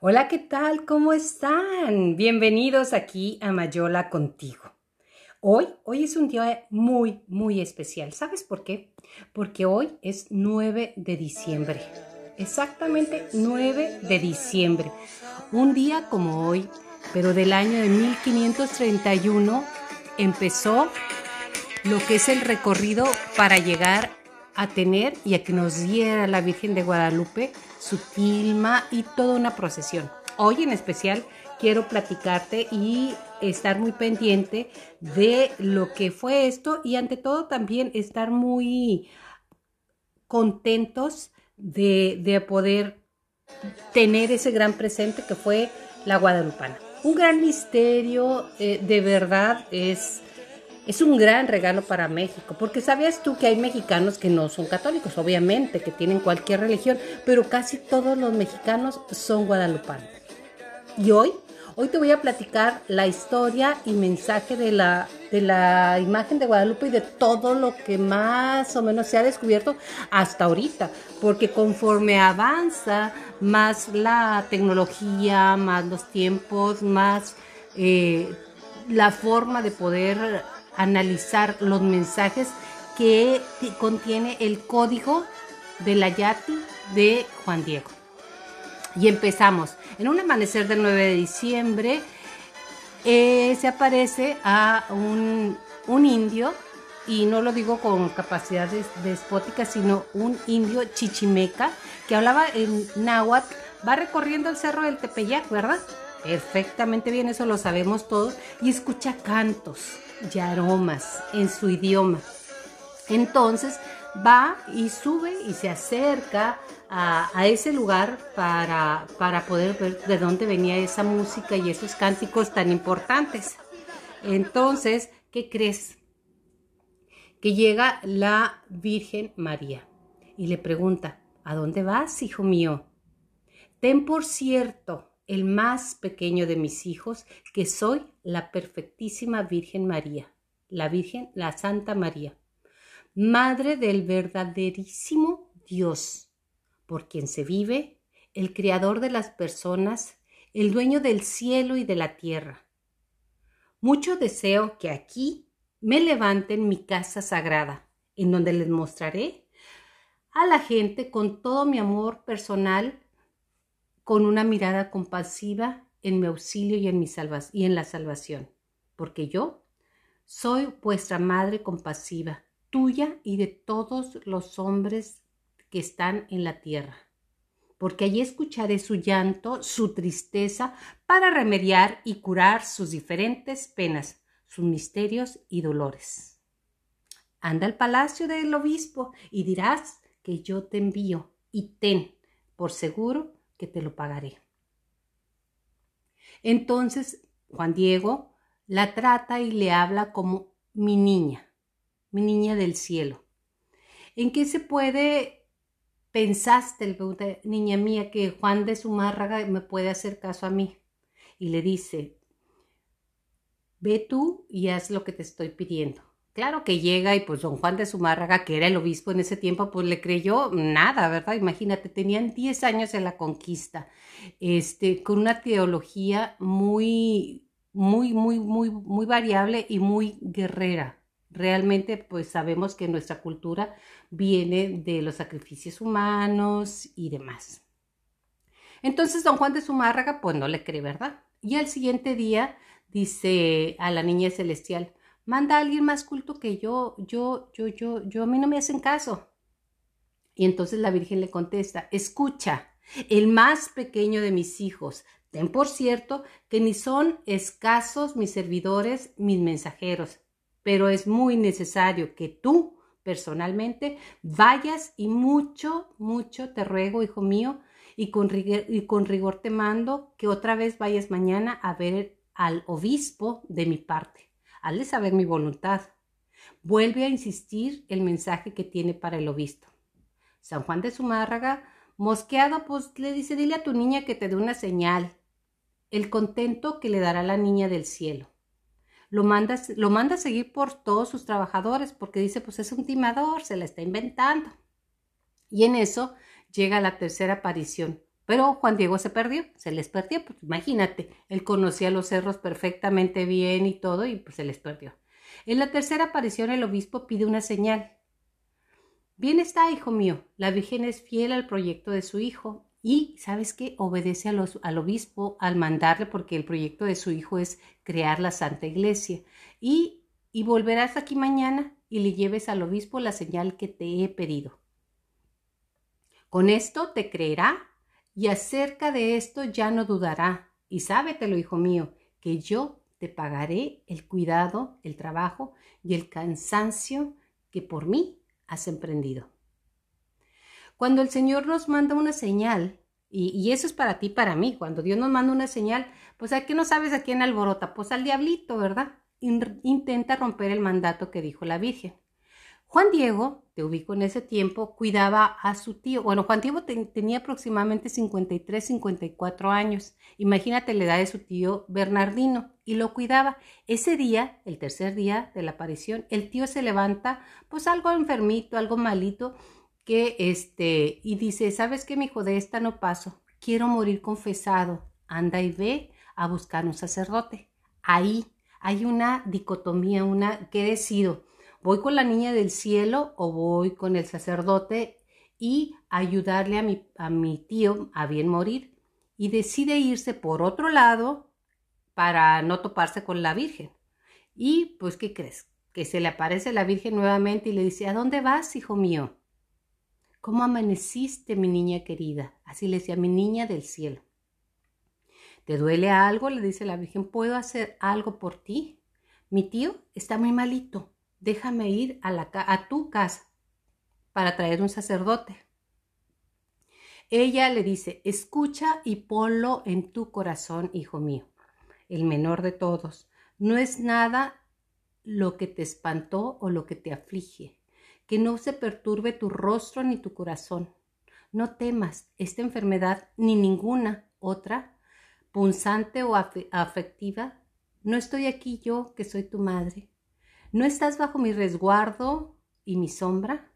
Hola, ¿qué tal? ¿Cómo están? Bienvenidos aquí a Mayola contigo. Hoy, hoy es un día muy, muy especial. ¿Sabes por qué? Porque hoy es 9 de diciembre. Exactamente 9 de diciembre. Un día como hoy, pero del año de 1531, empezó lo que es el recorrido para llegar a tener y a que nos diera la Virgen de Guadalupe su tilma y toda una procesión. Hoy en especial quiero platicarte y estar muy pendiente de lo que fue esto y ante todo también estar muy contentos de, de poder tener ese gran presente que fue la Guadalupana. Un gran misterio, eh, de verdad es es un gran regalo para México, porque sabías tú que hay mexicanos que no son católicos, obviamente, que tienen cualquier religión, pero casi todos los mexicanos son guadalupanos. Y hoy, hoy te voy a platicar la historia y mensaje de la, de la imagen de Guadalupe y de todo lo que más o menos se ha descubierto hasta ahorita, porque conforme avanza más la tecnología, más los tiempos, más eh, la forma de poder analizar los mensajes que contiene el código de la Yati de Juan Diego. Y empezamos. En un amanecer del 9 de diciembre eh, se aparece a un, un, indio, y no lo digo con capacidades despóticas, sino un indio chichimeca que hablaba en náhuatl, va recorriendo el cerro del Tepeyac, ¿verdad? Perfectamente bien, eso lo sabemos todos, y escucha cantos y aromas en su idioma. Entonces va y sube y se acerca a, ese lugar para, para poder ver de dónde venía esa música y esos cánticos tan importantes. Entonces, ¿qué crees? Que llega la Virgen María y le pregunta, ¿a dónde vas, hijo mío? Ten por cierto el más pequeño de mis hijos, que soy la perfectísima Virgen María, la Virgen, la Santa María, Madre del verdaderísimo Dios, por quien se vive, el Creador de las personas, el dueño del cielo y de la tierra. Mucho deseo que aquí me levanten mi casa sagrada, en donde les mostraré a la gente con todo mi amor personal con una mirada compasiva en mi auxilio y en, mi y en la salvación, porque yo soy vuestra madre compasiva, tuya y de todos los hombres que están en la tierra, porque allí escucharé su llanto, su tristeza, para remediar y curar sus diferentes penas, sus misterios y dolores. Anda al palacio del obispo y dirás que yo te envío y ten por seguro que te lo pagaré. Entonces Juan Diego la trata y le habla como mi niña, mi niña del cielo. ¿En qué se puede, pensaste, niña mía, que Juan de Zumárraga me puede hacer caso a mí? Y le dice, ve tú y haz lo que te estoy pidiendo. Claro que llega y pues don Juan de Zumárraga, que era el obispo en ese tiempo, pues le creyó nada, ¿verdad? Imagínate, tenían 10 años en la conquista, este, con una teología muy, muy, muy, muy, muy variable y muy guerrera. Realmente, pues sabemos que nuestra cultura viene de los sacrificios humanos y demás. Entonces, don Juan de Zumárraga, pues no le cree, ¿verdad? Y al siguiente día dice a la niña celestial, manda a alguien más culto que yo, yo, yo, yo, yo, a mí no me hacen caso. Y entonces la Virgen le contesta, escucha, el más pequeño de mis hijos, ten por cierto que ni son escasos mis servidores, mis mensajeros, pero es muy necesario que tú personalmente vayas y mucho, mucho te ruego, hijo mío, y con, rigor, y con rigor te mando que otra vez vayas mañana a ver al obispo de mi parte hazle saber mi voluntad. Vuelve a insistir el mensaje que tiene para el obispo. San Juan de Zumárraga, mosqueado, pues le dice, dile a tu niña que te dé una señal, el contento que le dará la niña del cielo. Lo manda, lo manda a seguir por todos sus trabajadores porque dice, pues es un timador, se la está inventando. Y en eso llega la tercera aparición, Pero Juan Diego se perdió, se les perdió, pues imagínate, él conocía los cerros perfectamente bien y todo y pues se les perdió. En la tercera aparición el obispo pide una señal. Bien está, hijo mío, la Virgen es fiel al proyecto de su hijo y, ¿sabes qué? Obedece al obispo al mandarle porque el proyecto de su hijo es crear la Santa Iglesia. Y, y volverás aquí mañana y le lleves al obispo la señal que te he pedido. Con esto te creerá y acerca de esto ya no dudará. Y sábetelo, hijo mío, que yo te pagaré el cuidado, el trabajo y el cansancio que por mí has emprendido. Cuando el Señor nos manda una señal, y, eso es para ti, para mí, cuando Dios nos manda una señal, pues a qué no sabes a quién alborota, pues al diablito, ¿verdad? intenta romper el mandato que dijo la Virgen. Juan Diego, te ubico en ese tiempo, cuidaba a su tío. Bueno, Juan Diego tenía aproximadamente 53, 54 años. Imagínate la edad de su tío Bernardino y lo cuidaba. Ese día, el tercer día de la aparición, el tío se levanta, pues algo enfermito, algo malito, que este, y dice, ¿sabes qué, mi hijo? De esta no paso. Quiero morir confesado. Anda y ve a buscar un sacerdote. Ahí hay una dicotomía, una que decido ¿Voy con la niña del cielo o voy con el sacerdote y ayudarle a mi, a mi tío a bien morir? Y decide irse por otro lado para no toparse con la Virgen. Y pues, ¿qué crees? Que se le aparece la Virgen nuevamente y le dice, ¿a dónde vas, hijo mío? ¿Cómo amaneciste, mi niña querida? Así le decía, mi niña del cielo. ¿Te duele algo? Le dice la Virgen, ¿puedo hacer algo por ti? Mi tío está muy malito déjame ir a, la, tu casa para traer un sacerdote. Ella le dice, escucha y ponlo en tu corazón, hijo mío, el menor de todos. No es nada lo que te espantó o lo que te aflige, que no se perturbe tu rostro ni tu corazón. No temas esta enfermedad ni ninguna otra, punzante o afectiva. No estoy aquí yo, que soy tu madre. ¿No estás bajo mi resguardo y mi sombra?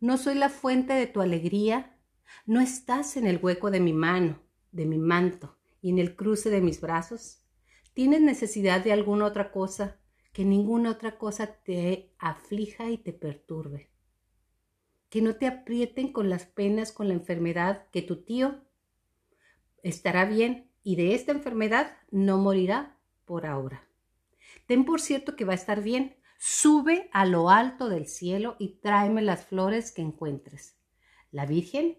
¿No soy la fuente de tu alegría? ¿No estás en el hueco de mi mano, de mi manto y en el cruce de mis brazos? ¿Tienes necesidad de alguna otra cosa que ninguna otra cosa te aflija y te perturbe? Que no te aprieten con las penas, con la enfermedad, que tu tío estará bien y de esta enfermedad no morirá por ahora. Ten por cierto que va a estar bien. Sube a lo alto del cielo y tráeme las flores que encuentres. La Virgen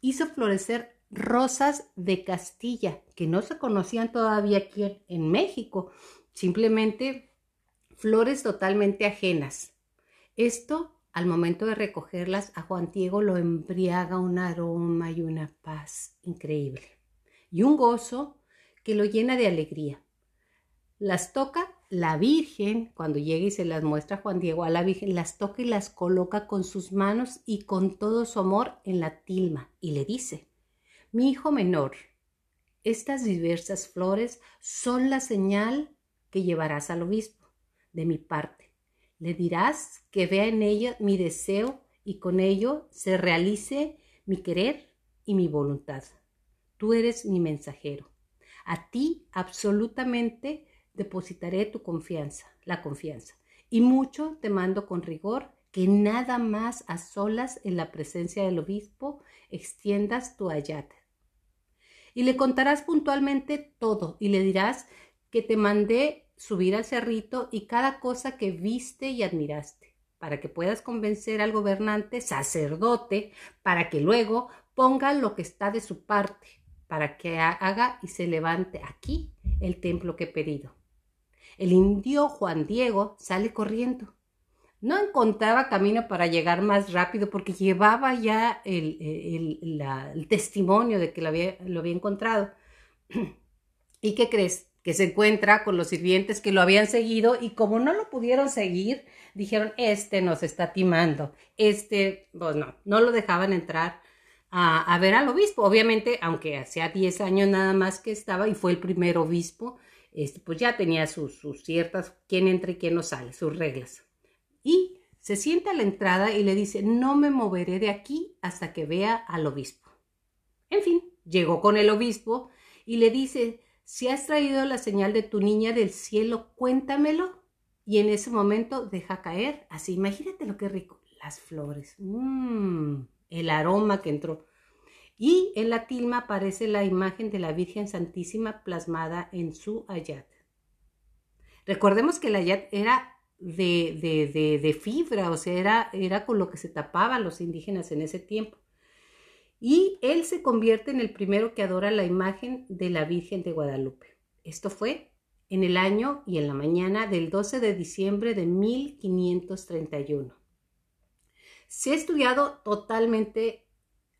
hizo florecer rosas de Castilla, que no se conocían todavía aquí en México, simplemente flores totalmente ajenas. Esto, al momento de recogerlas, a Juan Diego lo embriaga un aroma y una paz increíble, y un gozo que lo llena de alegría. Las toca la Virgen, cuando llega y se las muestra Juan Diego a la Virgen, las toca y las coloca con sus manos y con todo su amor en la tilma y le dice, mi hijo menor, estas diversas flores son la señal que llevarás al obispo de mi parte. Le dirás que vea en ella mi deseo y con ello se realice mi querer y mi voluntad. Tú eres mi mensajero. A ti absolutamente depositaré tu confianza, la confianza. Y mucho te mando con rigor que nada más a solas en la presencia del obispo extiendas tu ayate. Y le contarás puntualmente todo y le dirás que te mandé subir al cerrito y cada cosa que viste y admiraste, para que puedas convencer al gobernante, sacerdote, para que luego ponga lo que está de su parte, para que haga y se levante aquí el templo que he pedido. El indio Juan Diego sale corriendo. No encontraba camino para llegar más rápido porque llevaba ya el, testimonio de que lo había, encontrado. ¿Y qué crees? Que se encuentra con los sirvientes que lo habían seguido y como no lo pudieron seguir, dijeron, este nos está timando, este, pues no, no lo dejaban entrar a, a ver al obispo. Obviamente, aunque hacía 10 años nada más que estaba y fue el primer obispo, este, pues ya tenía sus, ciertas, quién entra y quién no sale, sus reglas. Y se sienta a la entrada y le dice, no me moveré de aquí hasta que vea al obispo. En fin, llegó con el obispo y le dice, si has traído la señal de tu niña del cielo, cuéntamelo. Y en ese momento deja caer, así, imagínate lo que rico, las flores, mmm, el aroma que entró. Y en la tilma aparece la imagen de la Virgen Santísima plasmada en su ayat. Recordemos que el ayat era de, de, de, fibra, o sea, era, era con lo que se tapaban los indígenas en ese tiempo. Y él se convierte en el primero que adora la imagen de la Virgen de Guadalupe. Esto fue en el año y en la mañana del 12 de diciembre de 1531. Se ha estudiado totalmente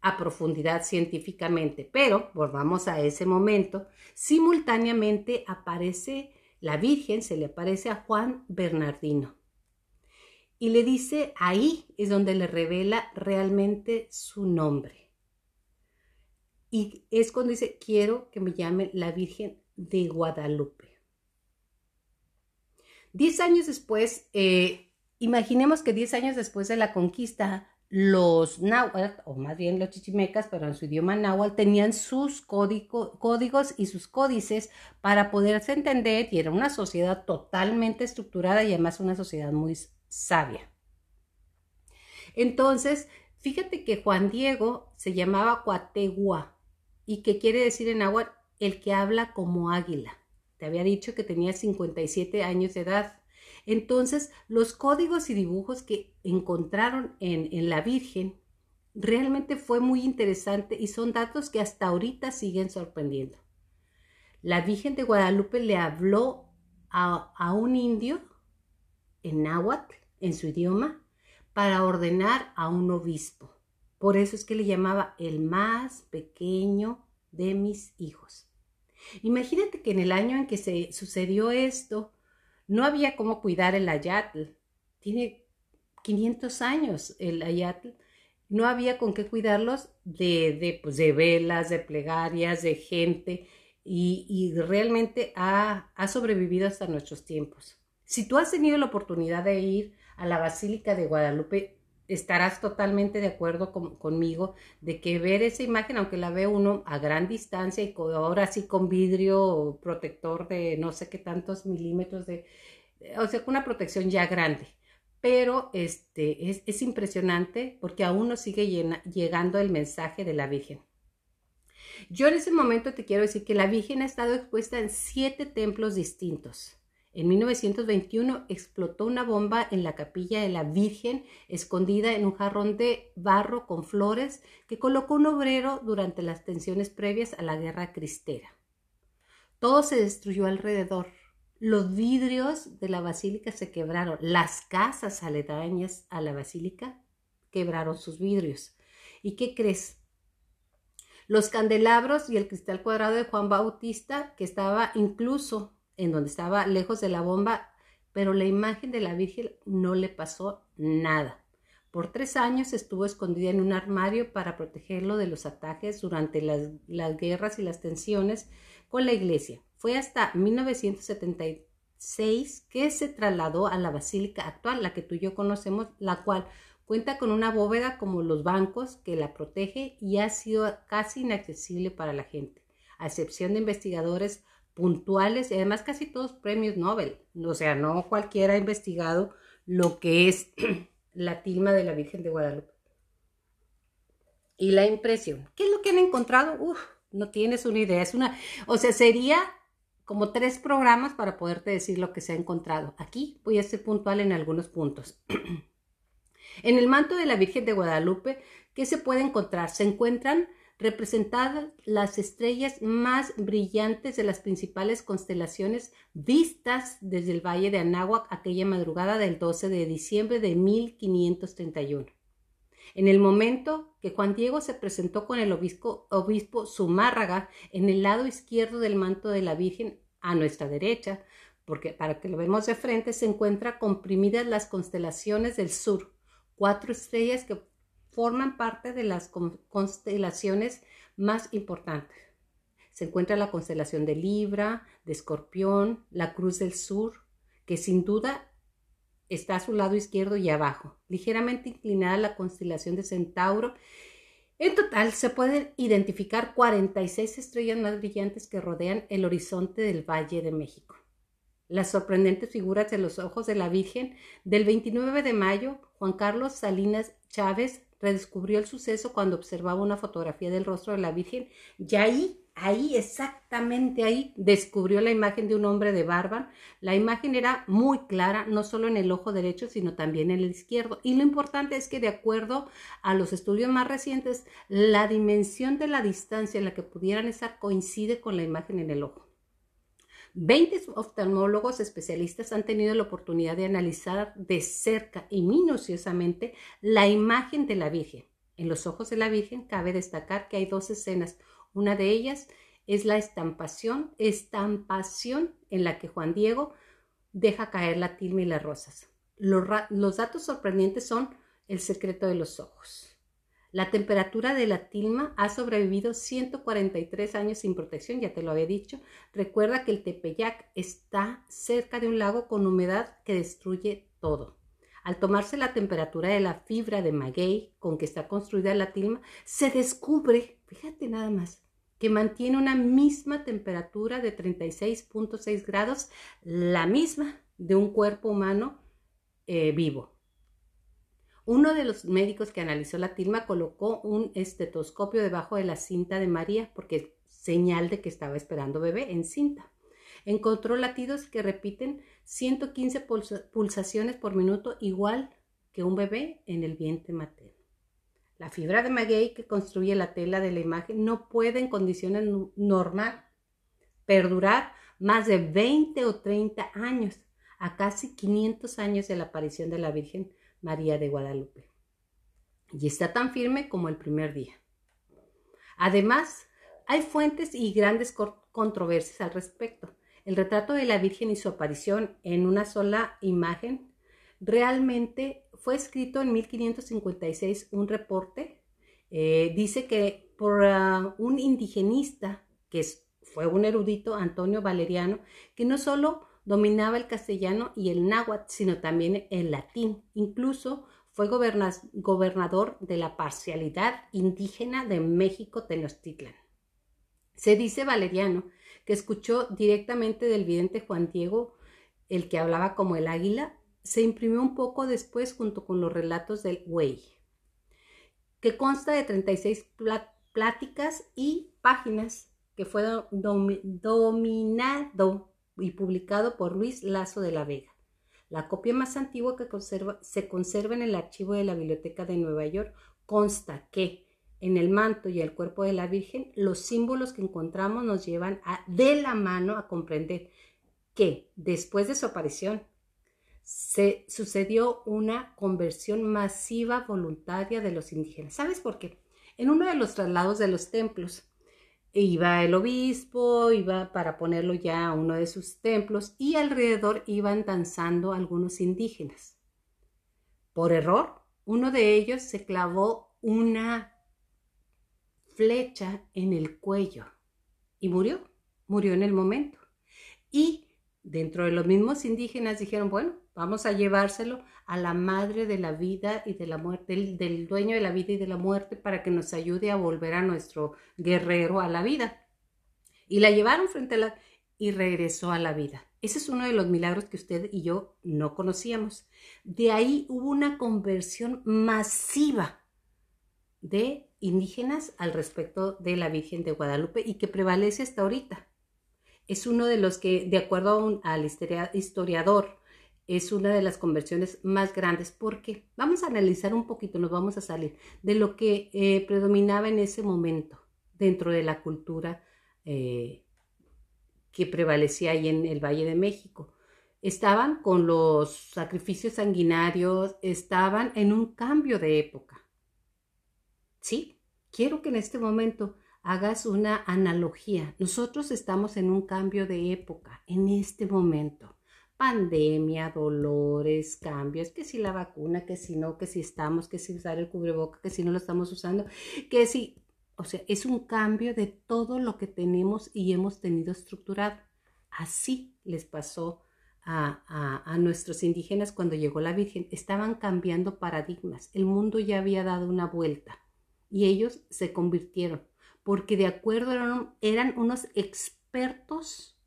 a profundidad científicamente, pero volvamos a ese momento, simultáneamente aparece la Virgen, se le aparece a Juan Bernardino y le dice, ahí es donde le revela realmente su nombre. Y es cuando dice, quiero que me llame la Virgen de Guadalupe. Diez años después, eh, imaginemos que diez años después de la conquista, los náhuatl, o más bien los chichimecas, pero en su idioma náhuatl, tenían sus códigos y sus códices para poderse entender y era una sociedad totalmente estructurada y además una sociedad muy sabia. Entonces, fíjate que Juan Diego se llamaba Cuategua y que quiere decir en agua el que habla como águila. Te había dicho que tenía 57 años de edad. Entonces, los códigos y dibujos que encontraron en, en la Virgen realmente fue muy interesante y son datos que hasta ahorita siguen sorprendiendo. La Virgen de Guadalupe le habló a, a un indio en náhuatl, en su idioma, para ordenar a un obispo. Por eso es que le llamaba el más pequeño de mis hijos. Imagínate que en el año en que se sucedió esto, no había cómo cuidar el ayatl. Tiene 500 años el ayatl. No había con qué cuidarlos de, de, pues de velas, de plegarias, de gente, y, y realmente ha, ha sobrevivido hasta nuestros tiempos. Si tú has tenido la oportunidad de ir a la Basílica de Guadalupe, estarás totalmente de acuerdo conmigo de que ver esa imagen, aunque la ve uno a gran distancia y ahora sí con vidrio protector de no sé qué tantos milímetros de, o sea, con una protección ya grande. Pero este, es, es impresionante porque aún nos sigue llegando el mensaje de la Virgen. Yo en ese momento te quiero decir que la Virgen ha estado expuesta en siete templos distintos. En 1921 explotó una bomba en la capilla de la Virgen escondida en un jarrón de barro con flores que colocó un obrero durante las tensiones previas a la guerra cristera. Todo se destruyó alrededor. Los vidrios de la basílica se quebraron. Las casas aledañas a la basílica quebraron sus vidrios. ¿Y qué crees? Los candelabros y el cristal cuadrado de Juan Bautista, que estaba incluso en donde estaba lejos de la bomba, pero la imagen de la Virgen no le pasó nada. Por tres años estuvo escondida en un armario para protegerlo de los ataques durante las, las guerras y las tensiones con la iglesia. Fue hasta 1976 que se trasladó a la basílica actual, la que tú y yo conocemos, la cual cuenta con una bóveda como los bancos que la protege y ha sido casi inaccesible para la gente, a excepción de investigadores puntuales y además casi todos premios Nobel. O sea, no cualquiera ha investigado lo que es la tilma de la Virgen de Guadalupe. Y la impresión. ¿Qué es lo que han encontrado? Uf, no tienes una idea. Es una, o sea, sería como tres programas para poderte decir lo que se ha encontrado. Aquí voy a ser puntual en algunos puntos. en el manto de la Virgen de Guadalupe, ¿qué se puede encontrar? Se encuentran representadas las estrellas más brillantes de las principales constelaciones vistas desde el valle de Anáhuac aquella madrugada del 12 de diciembre de 1531. En el momento que Juan Diego se presentó con el obispo, obispo Zumárraga en el lado izquierdo del manto de la Virgen a nuestra derecha, porque para que lo vemos de frente se encuentra comprimidas las constelaciones del sur, cuatro estrellas que forman parte de las constelaciones más importantes. Se encuentra la constelación de Libra, de Escorpión, la Cruz del Sur, que sin duda está a su lado izquierdo y abajo, ligeramente inclinada la constelación de Centauro En total se pueden identificar 46 estrellas más brillantes que rodean el horizonte del Valle de México. Las sorprendentes figuras de los ojos de la Virgen del 29 de mayo, Juan Carlos Salinas Chávez redescubrió el suceso cuando observaba una fotografía del rostro de la Virgen y ahí, ahí, exactamente ahí, descubrió la imagen de un hombre de barba. La imagen era muy clara, no solo en el ojo derecho, sino también en el izquierdo. Y lo importante es que de acuerdo a los estudios más recientes, la dimensión de la distancia en la que pudieran estar coincide con la imagen en el ojo. Veinte oftalmólogos especialistas han tenido la oportunidad de analizar de cerca y minuciosamente la imagen de la Virgen. En los ojos de la Virgen cabe destacar que hay dos escenas. Una de ellas es la estampación, estampación en la que Juan Diego deja caer la tilma y las rosas. Los, los datos sorprendentes son el secreto de los ojos. La temperatura de la tilma ha sobrevivido 143 años sin protección, ya te lo había dicho. Recuerda que el Tepeyac está cerca de un lago con humedad que destruye todo. Al tomarse la temperatura de la fibra de maguey con que está construida la tilma, se descubre, fíjate nada más, que mantiene una misma temperatura de 36.6 grados, la misma de un cuerpo humano eh, vivo. Uno de los médicos que analizó la tilma colocó un estetoscopio debajo de la cinta de María porque señal de que estaba esperando bebé en cinta. Encontró latidos que repiten 115 pulsaciones por minuto igual que un bebé en el vientre materno. La fibra de maguey que construye la tela de la imagen no puede en condiciones normal perdurar más de 20 o 30 años, a casi 500 años de la aparición de la Virgen María de Guadalupe. Y está tan firme como el primer día. Además, hay fuentes y grandes controversias al respecto. El retrato de la Virgen y su aparición en una sola imagen realmente fue escrito en 1556 un reporte. Eh, dice que por ah, un indigenista, que fue un erudito, Antonio Valeriano, que no solo dominaba el castellano y el náhuatl, sino también el latín. Incluso fue gobernador de la parcialidad indígena de México Tenochtitlan. Se dice Valeriano que escuchó directamente del vidente Juan Diego, el que hablaba como el águila, se imprimió un poco después junto con los relatos del Güey, que consta de 36 pláticas y páginas que fue dominado y publicado por Luis Lazo de la Vega. La copia más antigua que se conserva en el archivo de la Biblioteca de Nueva York consta que en el manto y el cuerpo de la Virgen los símbolos que encontramos nos llevan de la mano a comprender que después de su aparición se sucedió una conversión masiva voluntaria de los indígenas. ¿Sabes por qué? En uno de los traslados de los templos, iba el obispo, iba para ponerlo ya a uno de sus templos y alrededor iban danzando algunos indígenas. Por error, uno de ellos se clavó una flecha en el cuello y murió, murió en el momento. Y dentro de los mismos indígenas dijeron, bueno, vamos a llevárselo a la madre de la vida y de la muerte, del, dueño de la vida y de la muerte, para que nos ayude a volver a nuestro guerrero a la vida. Y la llevaron frente a la y regresó a la vida. Ese es uno de los milagros que usted y yo no conocíamos. De ahí hubo una conversión masiva de indígenas al respecto de la Virgen de Guadalupe y que prevalece hasta ahorita. Es uno de los que, de acuerdo al historiador es una de las conversiones más grandes porque vamos a analizar un poquito, nos vamos a salir de lo que eh, predominaba en ese momento dentro de la cultura eh, que prevalecía ahí en el Valle de México. Estaban con los sacrificios sanguinarios, estaban en un cambio de época. Sí, quiero que en este momento hagas una analogía. Nosotros estamos en un cambio de época, en este momento pandemia, dolores, cambios, que si la vacuna, que si no, que si estamos, que si usar el cubreboca, que si no lo estamos usando, que si, o sea, es un cambio de todo lo que tenemos y hemos tenido estructurado. Así les pasó a, a, nuestros indígenas cuando llegó la Virgen. Estaban cambiando paradigmas. El mundo ya había dado una vuelta. y ellos se convirtieron, porque de acuerdo eran, eran unos expertos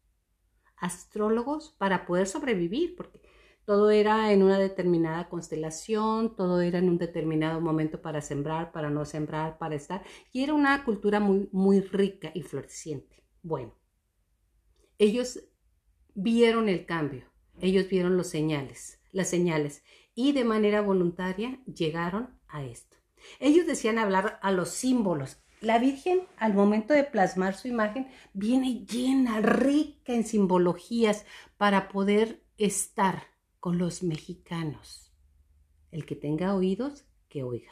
astrólogos para poder sobrevivir, porque todo era en una determinada constelación, todo era en un determinado momento para sembrar, para no sembrar, para estar, y era una cultura muy, muy rica y floreciente. Bueno, ellos vieron el cambio, ellos vieron los señales, las señales, y de manera voluntaria llegaron a esto. Ellos decían hablar a los símbolos. La Virgen, al momento de plasmar su imagen, viene llena, rica en simbologías para poder estar con los mexicanos. El que tenga oídos, que oiga.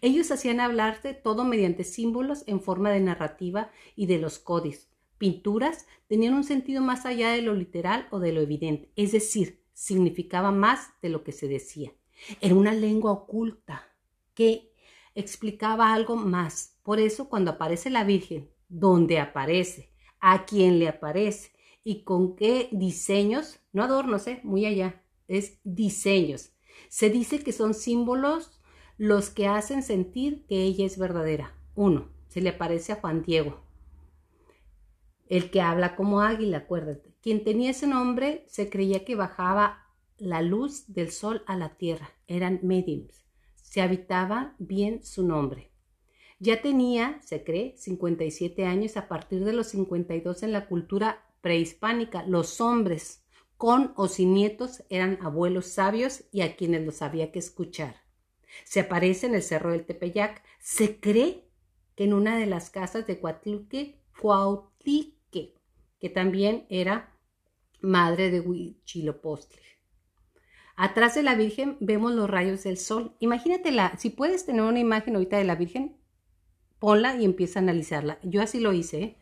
Ellos hacían hablar de todo mediante símbolos en forma de narrativa y de los códices. Pinturas tenían un sentido más allá de lo literal o de lo evidente, es decir, significaba más de lo que se decía. Era una lengua oculta que explicaba algo más. Por eso cuando aparece la Virgen, donde aparece, a quien le aparece y con qué diseños, no adornos, ¿eh? muy allá, es diseños. Se dice que son símbolos los que hacen sentir que ella es verdadera. Uno, se le aparece a Juan Diego, el que habla como águila, acuérdate. Quien tenía ese nombre se creía que bajaba la luz del sol a la tierra. Eran mediums. Se habitaba bien su nombre. Ya tenía, se cree, 57 años a partir de los 52 en la cultura prehispánica, los hombres, con o sin nietos, eran abuelos sabios y a quienes los había que escuchar. Se aparece en el Cerro del Tepeyac. Se cree que en una de las casas de Cuatlique, Cuautlique, que también era madre de Huichilopochtli. Atrás de la Virgen vemos los rayos del sol. Imagínatela, si puedes tener una imagen ahorita de la Virgen, ponla y empieza a analizarla. Yo así lo hice. ¿eh?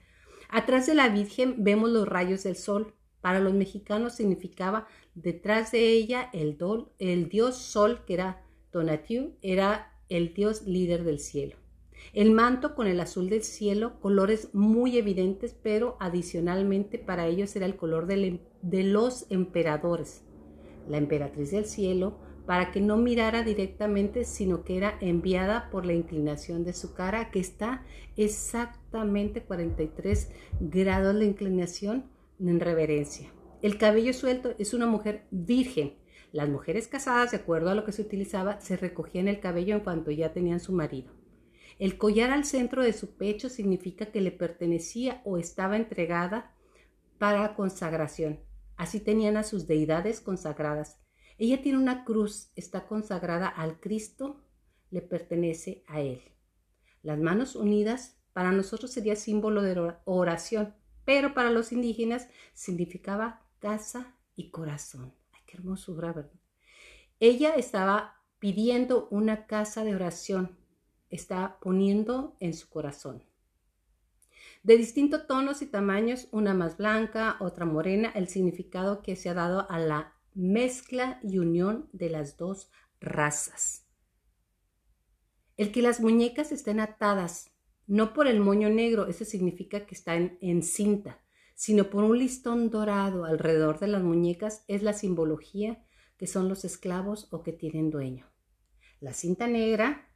Atrás de la Virgen vemos los rayos del sol. Para los mexicanos significaba detrás de ella el, el dios sol, que era Tonatiuh, era el dios líder del cielo. El manto con el azul del cielo, colores muy evidentes, pero adicionalmente para ellos era el color em, de los emperadores. La emperatriz del cielo, para que no mirara directamente, sino que era enviada por la inclinación de su cara, que está exactamente 43 grados de inclinación en reverencia. El cabello suelto es una mujer virgen. Las mujeres casadas, de acuerdo a lo que se utilizaba, se recogían el cabello en cuanto ya tenían su marido. El collar al centro de su pecho significa que le pertenecía o estaba entregada para consagración. Así tenían a sus deidades consagradas. Ella tiene una cruz, está consagrada al Cristo, le pertenece a Él. Las manos unidas para nosotros sería símbolo de oración, pero para los indígenas significaba casa y corazón. Ay, qué hermosura, ¿verdad? Ella estaba pidiendo una casa de oración, está poniendo en su corazón. De distintos tonos y tamaños, una más blanca, otra morena, el significado que se ha dado a la mezcla y unión de las dos razas. El que las muñecas estén atadas no por el moño negro, eso significa que está en, cinta, sino por un listón dorado alrededor de las muñecas, es la simbología que son los esclavos o que tienen dueño. La cinta negra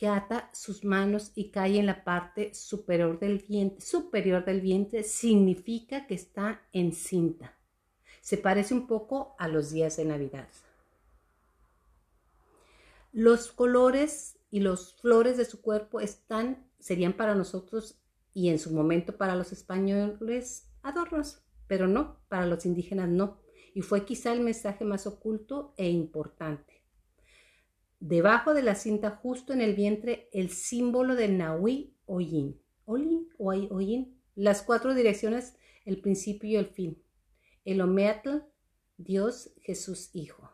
que ata sus manos y cae en la parte superior del vientre, superior del vientre significa que está en cinta. Se parece un poco a los días de Navidad. Los colores y los flores de su cuerpo están serían para nosotros y en su momento para los españoles adornos, pero no, para los indígenas no. Y fue quizá el mensaje más oculto e importante. Debajo de la cinta, justo en el vientre, el símbolo de Nahui Oyin. Olin o. Las cuatro direcciones, el principio y el fin. El Omeatl, Dios, Jesús, Hijo.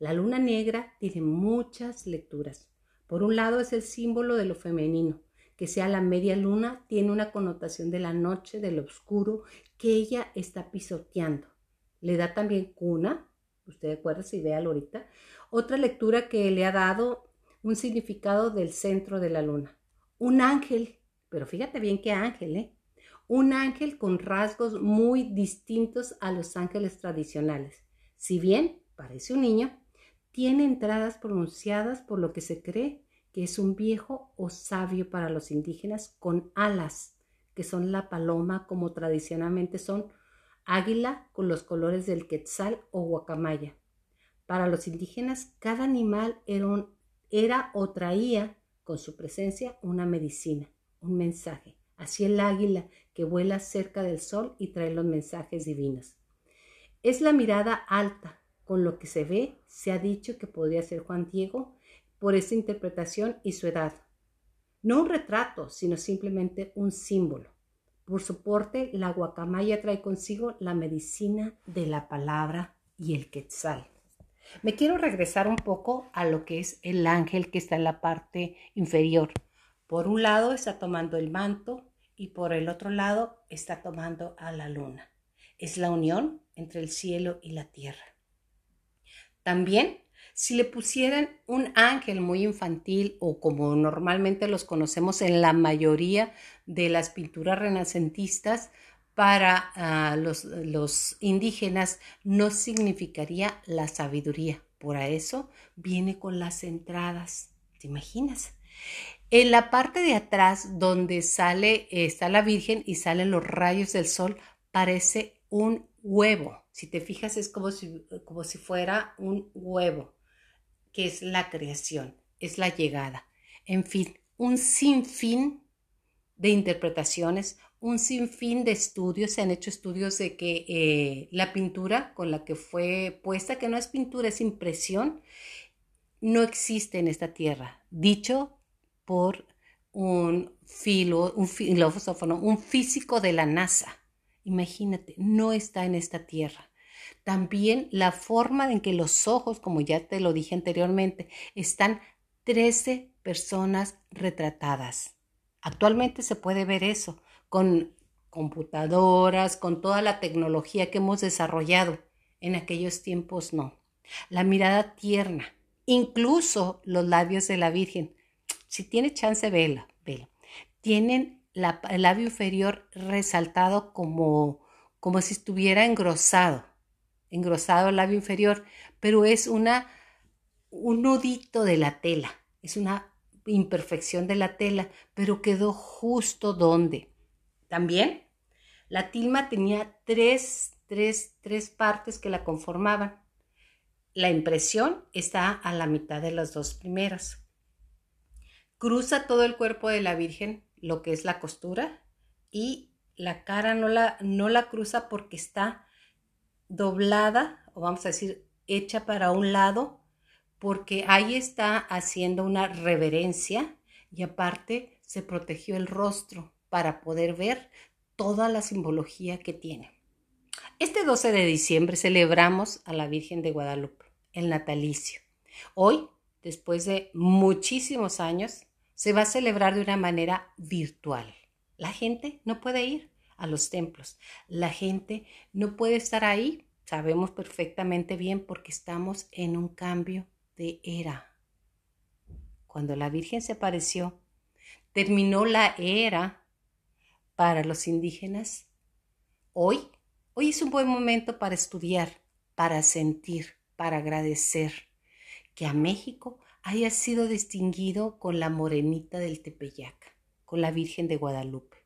La luna negra tiene muchas lecturas. Por un lado es el símbolo de lo femenino, que sea la media luna, tiene una connotación de la noche, del oscuro, que ella está pisoteando. Le da también cuna, usted acuérdese y véalo ahorita. Otra lectura que le ha dado un significado del centro de la luna. Un ángel, pero fíjate bien qué ángel, ¿eh? Un ángel con rasgos muy distintos a los ángeles tradicionales. Si bien parece un niño, tiene entradas pronunciadas por lo que se cree que es un viejo o sabio para los indígenas con alas, que son la paloma como tradicionalmente son águila con los colores del quetzal o guacamaya. Para los indígenas, cada animal era, era o traía con su presencia una medicina, un mensaje. Así el águila que vuela cerca del sol y trae los mensajes divinos. Es la mirada alta, con lo que se ve, se ha dicho que podría ser Juan Diego por esa interpretación y su edad. No un retrato, sino simplemente un símbolo. Por su porte, la guacamaya trae consigo la medicina de la palabra y el quetzal. Me quiero regresar un poco a lo que es el ángel que está en la parte inferior. Por un lado está tomando el manto y por el otro lado está tomando a la luna. Es la unión entre el cielo y la tierra. También, si le pusieran un ángel muy infantil o como normalmente los conocemos en la mayoría de las pinturas renacentistas, para ah, los, los indígenas no significaría la sabiduría. Por eso viene con las entradas. ¿Te imaginas? En la parte de atrás, donde sale, está la Virgen y salen los rayos del sol, parece un huevo. Si te fijas, es como si, como si fuera un huevo, que es la creación, es la llegada. En fin, un sinfín de interpretaciones, un sinfín de estudios. Se han hecho estudios de que eh, la pintura con la que fue puesta, que no es pintura, es impresión, no existe en esta tierra. Dicho por un, filo, un filósofo, un físico de la NASA. Imagínate, no está en esta tierra. También la forma en que los ojos, como ya te lo dije anteriormente, están 13 personas retratadas. Actualmente se puede ver eso con computadoras, con toda la tecnología que hemos desarrollado. En aquellos tiempos no. La mirada tierna, incluso los labios de la Virgen. Si tiene chance, vela, vela. Tienen el labio inferior resaltado como, como si estuviera engrosado, engrosado el labio inferior, pero es una, un nudito de la tela, es una imperfección de la tela, pero quedó justo donde. También la tilma tenía tres, tres, tres partes que la conformaban. La impresión está a la mitad de las dos primeras. Cruza todo el cuerpo de la Virgen lo que es la costura y la cara no la, no la cruza porque está doblada o vamos a decir hecha para un lado porque ahí está haciendo una reverencia y aparte se protegió el rostro para poder ver toda la simbología que tiene. Este 12 de diciembre celebramos a la Virgen de Guadalupe, el natalicio. Hoy, después de muchísimos años, se va a celebrar de una manera virtual. La gente no puede ir a los templos. La gente no puede estar ahí. Sabemos perfectamente bien porque estamos en un cambio de era. Cuando la Virgen se apareció, terminó la era para los indígenas. Hoy, hoy es un buen momento para estudiar, para sentir, para agradecer que a México haya sido distinguido con la morenita del Tepeyac, con la Virgen de Guadalupe.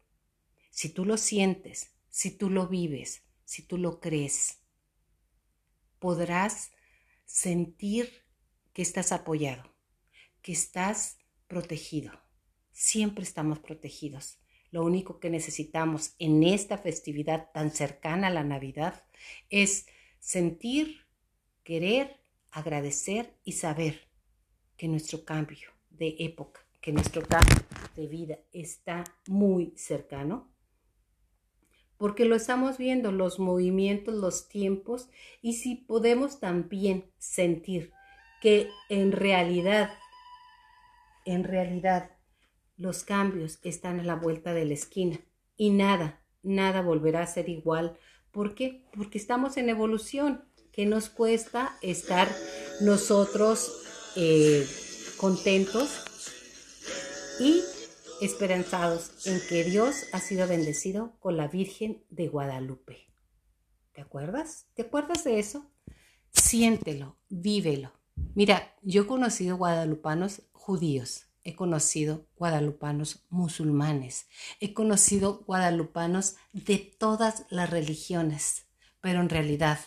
Si tú lo sientes, si tú lo vives, si tú lo crees, podrás sentir que estás apoyado, que estás protegido. Siempre estamos protegidos. Lo único que necesitamos en esta festividad tan cercana a la Navidad es sentir, querer, agradecer y saber que nuestro cambio de época, que nuestro cambio de vida está muy cercano, porque lo estamos viendo, los movimientos, los tiempos, y si podemos también sentir que en realidad, en realidad, los cambios están a la vuelta de la esquina y nada, nada volverá a ser igual. ¿Por qué? Porque estamos en evolución. que nos cuesta estar nosotros eh, contentos y esperanzados en que Dios ha sido bendecido con la Virgen de Guadalupe. ¿Te acuerdas? ¿Te acuerdas de eso? Siéntelo, vívelo. Mira, yo he conocido guadalupanos judíos he conocido guadalupanos musulmanes, he conocido guadalupanos de todas las religiones, pero en realidad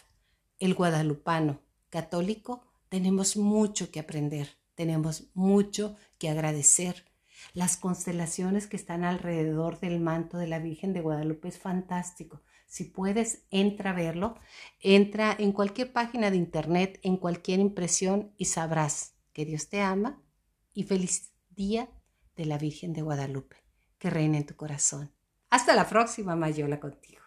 el guadalupano católico tenemos mucho que aprender, tenemos mucho que agradecer. Las constelaciones que están alrededor del manto de la Virgen de Guadalupe es fantástico. Si puedes, entra a verlo. Entra en cualquier página de internet, en cualquier impresión y sabrás que Dios te ama y feliz día de la Virgen de Guadalupe, que reina en tu corazón. Hasta la próxima, Mayola, contigo.